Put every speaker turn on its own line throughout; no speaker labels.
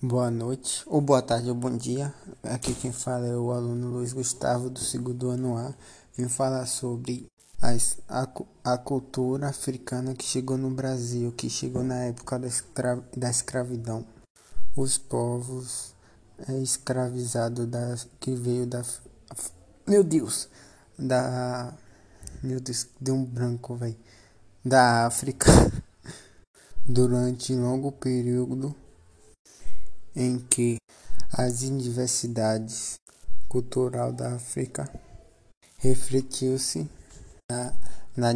Boa noite, ou boa tarde, ou bom dia. Aqui quem fala é o aluno Luiz Gustavo, do segundo ano A. Vim falar sobre as, a, a cultura africana que chegou no Brasil, que chegou na época da, escra, da escravidão. Os povos é, escravizados que veio da. Meu Deus! Da. Meu Deus, deu um branco, velho. Da África. Durante longo período em que as diversidades cultural da África refletiu-se na, na,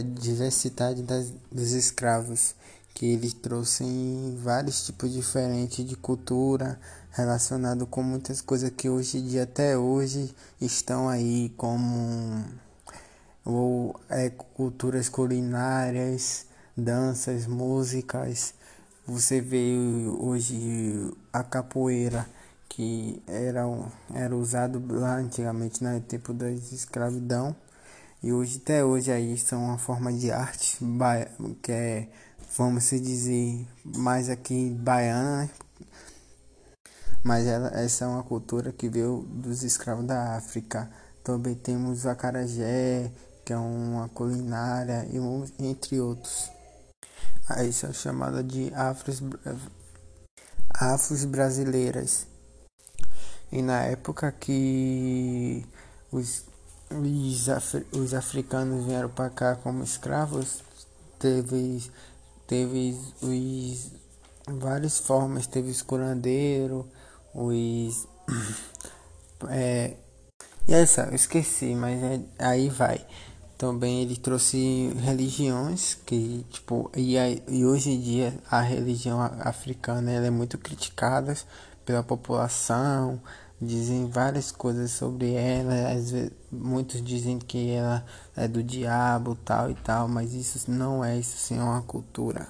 diversidade das, dos escravos, que ele trouxe em vários tipos diferentes de cultura, relacionado com muitas coisas que hoje em dia, até hoje, estão aí, como ou, é, culturas culinárias, danças, músicas, você vê hoje a capoeira que era, era usado lá antigamente no tempo da escravidão. E hoje até hoje aí são uma forma de arte que é vamos se dizer mais aqui baiana. Né? mas ela, essa é uma cultura que veio dos escravos da África. Também temos o acarajé que é uma culinária e entre outros Aí são chamadas de afros, afros brasileiras. E na época que os, os, afri, os africanos vieram para cá como escravos, teve, teve os várias formas, teve os curandeiros, os. É, e essa, eu esqueci, mas é, aí vai. Também ele trouxe religiões que, tipo, e, e hoje em dia a religião africana ela é muito criticada pela população, dizem várias coisas sobre ela, às vezes, muitos dizem que ela é do diabo, tal e tal, mas isso não é, isso sim é uma cultura.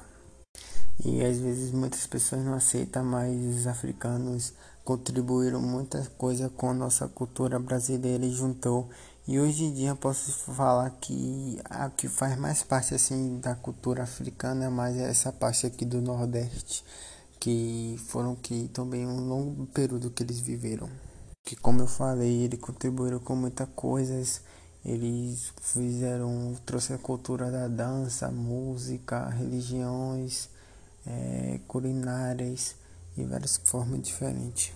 E às vezes muitas pessoas não aceitam, mas os africanos contribuíram muita coisa com a nossa cultura brasileira e juntou e hoje em dia posso falar que a que faz mais parte assim da cultura africana é mais essa parte aqui do Nordeste, que foram que também um longo período que eles viveram. Que como eu falei, eles contribuíram com muitas coisas. Eles fizeram, trouxe a cultura da dança, música, religiões, é, culinárias e várias formas diferentes.